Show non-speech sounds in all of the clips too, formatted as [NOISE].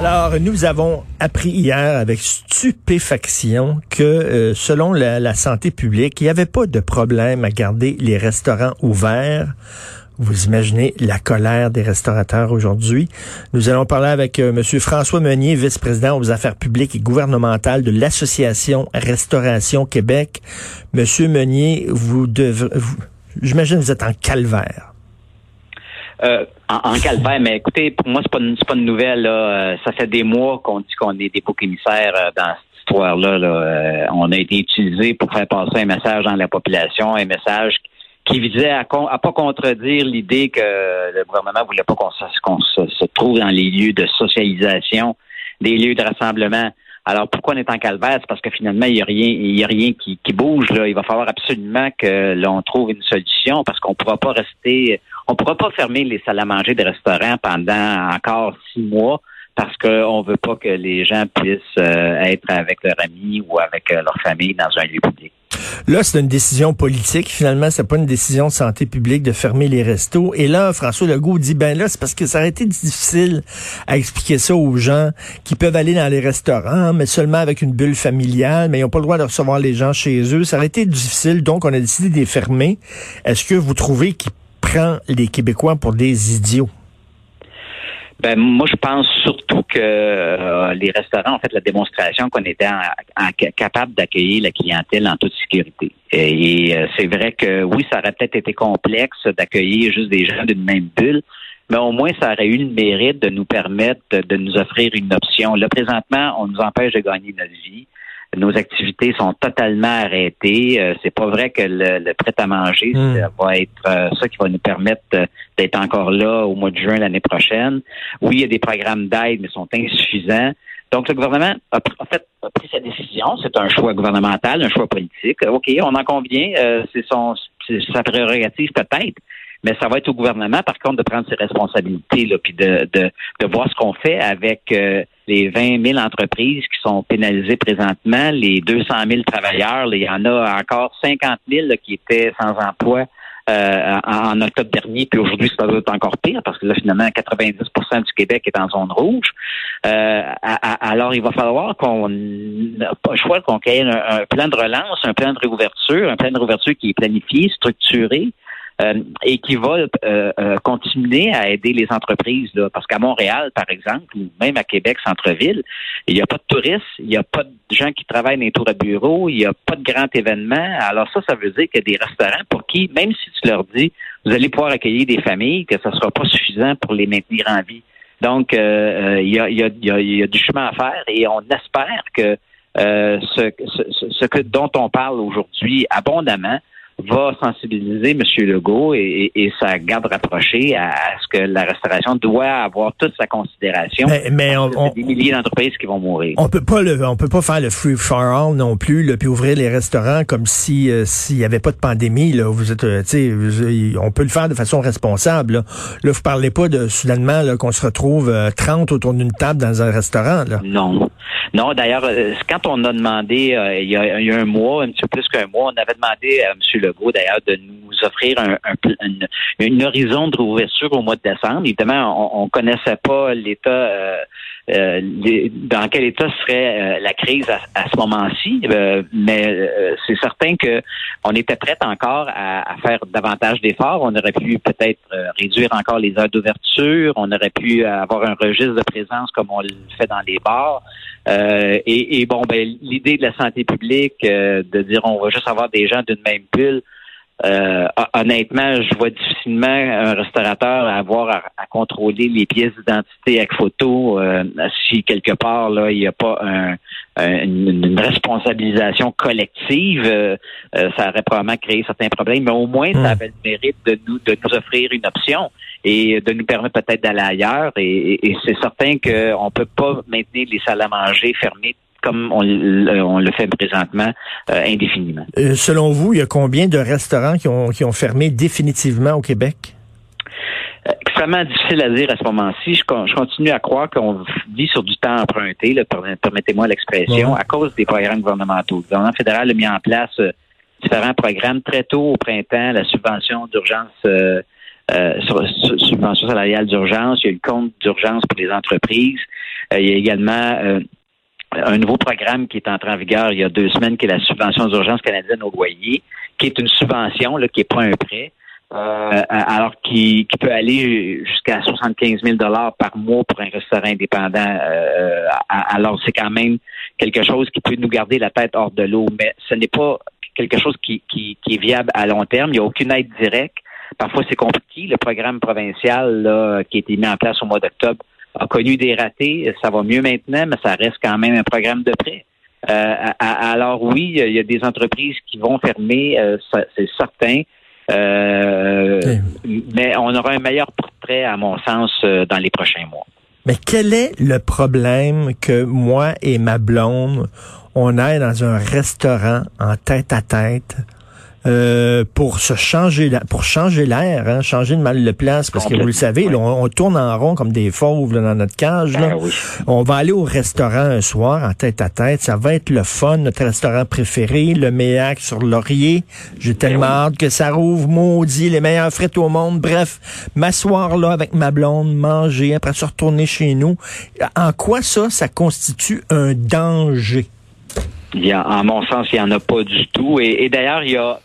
Alors, nous avons appris hier avec stupéfaction que, euh, selon la, santé publique, il n'y avait pas de problème à garder les restaurants ouverts. Vous imaginez la colère des restaurateurs aujourd'hui. Nous allons parler avec euh, M. François Meunier, vice-président aux affaires publiques et gouvernementales de l'Association Restauration Québec. Monsieur Meunier, vous devrez, j'imagine vous êtes en calvaire. Euh, en, calvaire, mais écoutez, pour moi, c'est pas, une, pas une nouvelle. Là. Euh, ça fait des mois qu'on dit qu'on est des boucs euh, dans cette histoire-là. Là. on a été utilisé pour faire passer un message dans la population, un message qui visait à, à pas contredire l'idée que le gouvernement voulait pas qu'on se, trouve dans les lieux de socialisation, des lieux de rassemblement. Alors pourquoi on est en calvaire? C'est parce que finalement il n'y a rien, y a rien qui, qui, bouge. Là. Il va falloir absolument que l'on trouve une solution parce qu'on ne pourra pas rester, on pourra pas fermer les salles à manger des restaurants pendant encore six mois parce qu'on veut pas que les gens puissent euh, être avec leurs amis ou avec euh, leur famille dans un lieu public. Là, c'est une décision politique. Finalement, c'est pas une décision de santé publique de fermer les restos. Et là, François Legault dit, ben là, c'est parce que ça aurait été difficile à expliquer ça aux gens qui peuvent aller dans les restaurants, mais seulement avec une bulle familiale, mais ils n'ont pas le droit de recevoir les gens chez eux. Ça aurait été difficile, donc on a décidé de les fermer. Est-ce que vous trouvez qu'il les Québécois pour des idiots? Ben moi, je pense surtout que euh, les restaurants ont fait la démonstration qu'on était capable d'accueillir la clientèle en toute sécurité. Et, euh, c'est vrai que oui, ça aurait peut-être été complexe d'accueillir juste des gens d'une même bulle, mais au moins ça aurait eu le mérite de nous permettre de nous offrir une option. Là, présentement, on nous empêche de gagner notre vie nos activités sont totalement arrêtées. Euh, c'est pas vrai que le, prêt à manger hmm. va être euh, ça qui va nous permettre euh, d'être encore là au mois de juin l'année prochaine. Oui, il y a des programmes d'aide, mais sont insuffisants. Donc, le gouvernement a, fait, a pris sa décision. C'est un choix gouvernemental, un choix politique. OK, on en convient. c'est son sa prérogative peut-être mais ça va être au gouvernement, par contre, de prendre ses responsabilités, là, puis de, de, de voir ce qu'on fait avec euh, les 20 000 entreprises qui sont pénalisées présentement, les 200 000 travailleurs. il y en a encore 50 000 qui étaient sans emploi euh, en, octobre dernier, puis aujourd'hui, ça doit être encore pire parce que là, finalement, 90% du Québec est en zone rouge. Euh, alors, il va falloir qu'on pas le choix qu'on un, un, plan de relance, un plan de réouverture, un plan de réouverture qui est planifié, structuré, euh, et qui va euh, euh, continuer à aider les entreprises. Là, parce qu'à Montréal, par exemple, ou même à Québec, centre-ville, il n'y a pas de touristes, il n'y a pas de gens qui travaillent dans les tours de bureau, il n'y a pas de grands événements. Alors ça, ça veut dire qu'il y a des restaurants pour qui, même si tu leur dis, vous allez pouvoir accueillir des familles, que ce ne sera pas suffisant pour les maintenir en vie. Donc, il y, a, y, a, y, a, du chemin à faire et on espère que ce, ce, ce que, dont on parle aujourd'hui abondamment va sensibiliser M. Legault et, et, sa garde rapprochée à, ce que la restauration doit avoir toute sa considération. Mais, mais on, des milliers d'entreprises qui vont mourir. On peut pas le, on peut pas faire le free for all non plus, le puis ouvrir les restaurants comme si euh, s'il y avait pas de pandémie. Là, vous êtes, euh, on peut le faire de façon responsable. Là, là vous parlez pas de soudainement qu'on se retrouve 30 euh, autour d'une table dans un restaurant. Là. Non, non. D'ailleurs, quand on a demandé il, y a, il, y a, un mois, un petit peu plus qu'un mois, on avait demandé à M d'ailleurs de nous offrir un, horizon de réouverture au mois de décembre. Évidemment, on, ne connaissait pas l'état euh, euh, dans quel état serait euh, la crise à, ce moment-ci, mais c'est certain que on était prêt encore à, faire davantage d'efforts. On aurait pu peut-être réduire encore les heures d'ouverture. On aurait pu avoir un registre de présence comme on le fait dans les bars. et, et, bon, ben l'idée de la santé publique, de dire on va juste avoir des gens d'une même bulle, euh, honnêtement, je vois difficilement un restaurateur avoir à, contrôler les pièces d'identité avec photo euh, si quelque part là il n'y a pas une, responsabilisation collective. Euh, ça aurait probablement créé certains problèmes, mais au moins ça hmm. avait le mérite de nous de nous offrir une option et de nous permettre peut-être d'aller ailleurs. Et, et c'est certain qu'on peut pas maintenir les salles à manger fermées comme on, le fait présentement euh, indéfiniment. Euh, selon vous, il y a combien de restaurants qui ont, qui ont fermé définitivement au Québec? Euh, extrêmement difficile à dire à ce moment-ci. Je, continue à croire qu'on vit sur du temps emprunté, permettez-moi l'expression, à cause des programmes gouvernementaux. Le gouvernement fédéral a mis en place différents programmes très tôt au printemps, la subvention d'urgence subvention salariale d'urgence, il y a le compte d'urgence pour les entreprises. il y a également un nouveau programme qui est entré en vigueur il y a deux semaines, qui est la subvention d'urgence canadienne au loyer, qui est une subvention, là, qui n'est pas un prêt. Euh, alors qui, peut aller jusqu'à 75 000 dollars par mois pour un restaurant indépendant. Euh, alors c'est quand même quelque chose qui peut nous garder la tête hors de l'eau, mais ce n'est pas quelque chose qui, qui, est viable à long terme. Il n'y a aucune aide directe. Parfois c'est compliqué. Le programme provincial là, qui a été mis en place au mois d'octobre a connu des ratés. Ça va mieux maintenant, mais ça reste quand même un programme de prêt. Euh, alors oui, il y a des entreprises qui vont fermer, c'est certain. Euh, mais on aura un meilleur portrait, à mon sens, euh, dans les prochains mois. Mais quel est le problème que moi et ma blonde, on aille dans un restaurant en tête à tête euh, pour se changer pour changer l'air, hein, changer de mal de place, parce que vous le savez, on, tourne en rond comme des fauves dans notre cage. Là. Ben on va aller au restaurant un soir en tête à tête, ça va être le fun, notre restaurant préféré, le Méac sur Laurier. J'ai ben tellement hâte que ça rouvre, maudit, les meilleures frites au monde. Bref, m'asseoir là avec ma blonde, manger, après se retourner chez nous. En quoi ça, ça constitue un danger? Il y a, en mon sens, il n'y en a pas du tout. Et, et d'ailleurs, il y a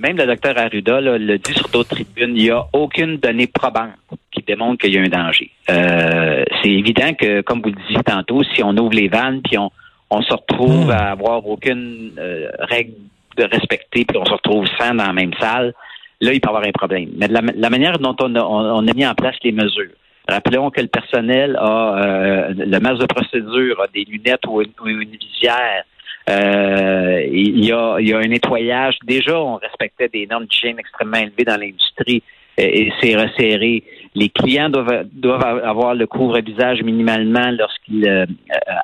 même le docteur Arruda le dit sur d'autres tribunes, il n'y a aucune donnée probante qui démontre qu'il y a un danger. Euh, c'est évident que, comme vous le disiez tantôt, si on ouvre les vannes puis on, on se retrouve hmm. à avoir aucune euh, règle de respecter puis on se retrouve sans dans la même salle, là, il peut y avoir un problème. Mais de la, manière dont on a, on, a mis en place les mesures, Rappelons que le personnel a euh, le masque de procédure, a des lunettes ou une, ou une visière, il, y a, il y a un nettoyage. Déjà, on respectait des normes d'hygiène extrêmement élevées dans l'industrie et c'est resserré. Les clients doivent, doivent avoir le couvre-visage minimalement lorsqu'ils euh,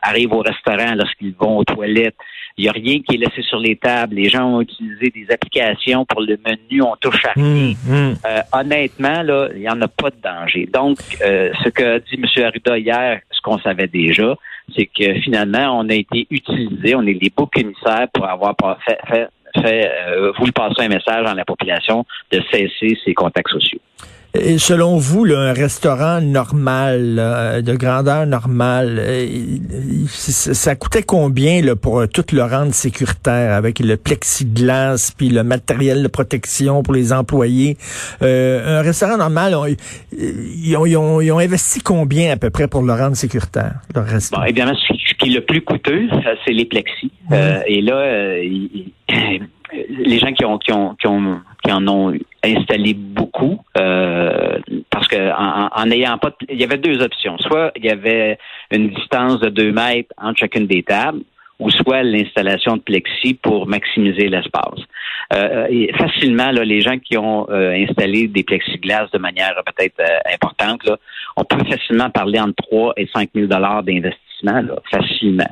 arrivent au restaurant, lorsqu'ils vont aux toilettes. Il n'y a rien qui est laissé sur les tables. Les gens ont utilisé des applications pour le menu, on touche à rien. Hum, hum. Euh, honnêtement, là, il n'y en a pas de danger. Donc, ce que dit M. Arruda hier, ce qu'on savait déjà, c'est que finalement, on a été utilisé, on est des boucs émissaires pour avoir fait, fait, fait euh, vous passer un message à la population de cesser ces contacts sociaux. Et selon vous, un restaurant normal, de grandeur normale, euh, ça coûtait combien là, pour euh, tout le rendre sécuritaire avec le plexiglas puis le matériel de protection pour les employés? Euh, un restaurant normal, ils, ont, investi combien à peu près pour le rendre sécuritaire, le restaurant? Bon, évidemment, ce qui est le plus coûteux, c'est les plexis. et là, [CLEARS THROAT] les gens qui ont, qui ont, qui ont qui en ont installé beaucoup euh, parce que en, n'ayant pas il y avait deux options soit il y avait une distance de deux mètres entre chacune des tables ou soit l'installation de plexi pour maximiser l'espace. Euh, facilement, là, les gens qui ont euh, installé des plexiglas de manière peut-être importante, là, on peut facilement parler entre 3 et 5 000 dollars d'investissement, facilement.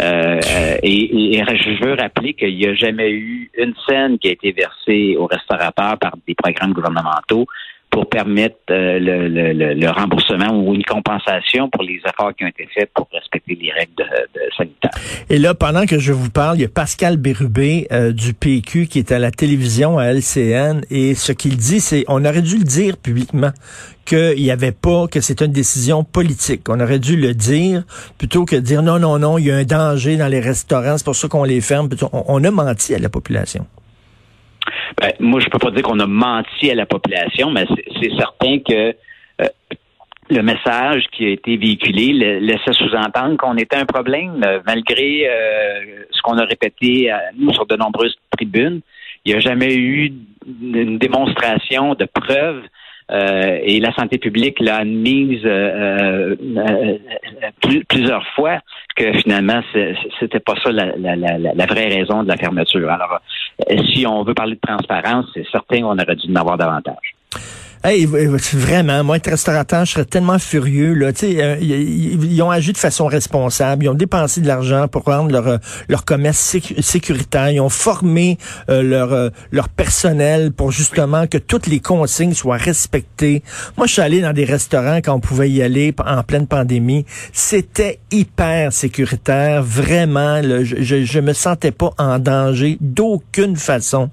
Euh, et, je veux rappeler qu'il n'y a jamais eu une scène qui a été versée aux restaurateurs par des programmes gouvernementaux pour permettre euh, le, remboursement ou une compensation pour les efforts qui ont été faits pour respecter les règles de, sanitaires. Et là, pendant que je vous parle, il y a Pascal Bérubé euh, du PQ qui est à la télévision à LCN et ce qu'il dit, c'est on aurait dû le dire publiquement qu'il n'y avait pas, que c'est une décision politique. On aurait dû le dire plutôt que de dire non, non, non, il y a un danger dans les restaurants, c'est pour ça qu'on les ferme. on a menti à la population. Ben, moi, je peux pas dire qu'on a menti à la population, mais c'est certain que euh, le message qui a été véhiculé laissait sous-entendre qu'on était un problème, euh, malgré euh, ce qu'on a répété nous sur de nombreuses tribunes. Il n'y a jamais eu une démonstration de preuve et la santé publique l'a admise plusieurs fois que finalement c'était pas ça la, la, vraie raison de la fermeture. Alors euh, si on veut parler de transparence, c'est certain qu'on aurait dû en avoir davantage. Hey, vraiment, moi, être restaurateur, je serais tellement furieux. Là. Euh, ils, ont agi de façon responsable. Ils ont dépensé de l'argent pour rendre leur, euh, leur commerce sécuritaire. Ils ont formé euh, leur, leur personnel pour justement que toutes les consignes soient respectées. Moi, je suis allé dans des restaurants quand on pouvait y aller en pleine pandémie. C'était hyper sécuritaire. Vraiment, je, je, je me sentais pas en danger d'aucune façon.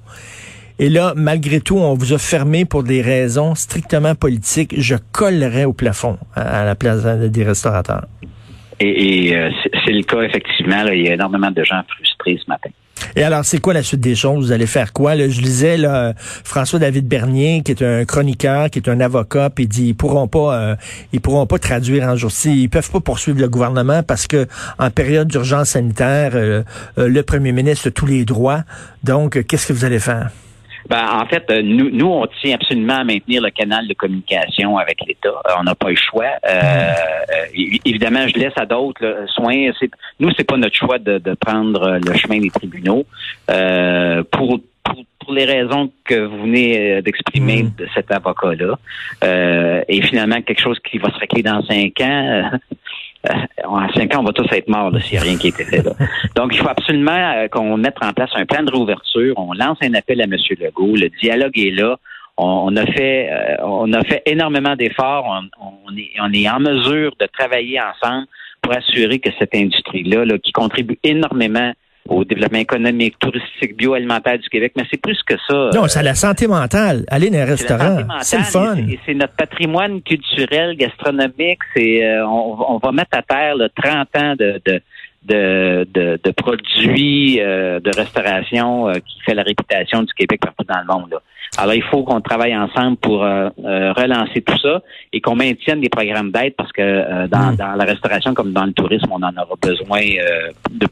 Et là, malgré tout, on vous a fermé pour des raisons strictement politiques. Je collerais au plafond à, la place des restaurateurs. Et, euh, c'est le cas, effectivement. il y a énormément de gens frustrés ce matin. Et alors, c'est quoi la suite des choses? Vous allez faire quoi? je lisais là, François-David Bernier, qui est un chroniqueur, qui est un avocat, puis il dit ils pourront pas euh, ils pourront pas traduire en jour Ils peuvent pas poursuivre le gouvernement parce que en période d'urgence sanitaire, euh, euh, le premier ministre a tous les droits. Donc, qu'est-ce que vous allez faire? Ben, en fait, euh, nous, nous, on tient absolument à maintenir le canal de communication avec l'État. Euh, on n'a pas le choix. Euh, évidemment, je laisse à d'autres soins. Nous, c'est pas notre choix de, prendre le chemin des tribunaux. pour, pour, les raisons que vous venez d'exprimer mm. de cet avocat-là. et finalement, quelque chose qui va se régler dans cinq ans. Euh, en cinq ans, on va tous être morts s'il n'y a rien qui a été fait. Là. [LAUGHS] Donc, il faut absolument euh, qu'on mette en place un plan de réouverture. On lance un appel à M. Legault. Le dialogue est là. On, a fait, euh, on a fait énormément d'efforts. On, est, on est en mesure de travailler ensemble pour assurer que cette industrie-là, là, qui contribue énormément au développement économique, touristique, bioalimentaire du Québec, mais c'est plus que ça. Non, c'est la santé mentale. Aller dans un restaurant, c'est le fun. C'est notre patrimoine culturel, gastronomique. C'est euh, on, va mettre à terre le 30 ans de, de de, de, produits euh, de restauration euh, qui fait la réputation du Québec partout dans le monde. Là. Alors, il faut qu'on travaille ensemble pour relancer tout ça et qu'on maintienne des programmes d'aide parce que dans, hmm. dans la restauration comme dans le tourisme, on en aura besoin de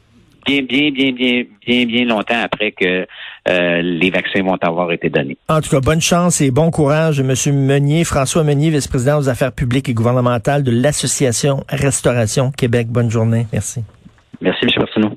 bien, bien, bien, bien, bien, bien longtemps après que euh, les vaccins vont avoir été donnés. En tout cas, bonne chance et bon courage, M. Meunier, François Meunier, vice-président aux affaires publiques et gouvernementales de l'Association Restauration Québec. Bonne journée. Merci. Merci, M.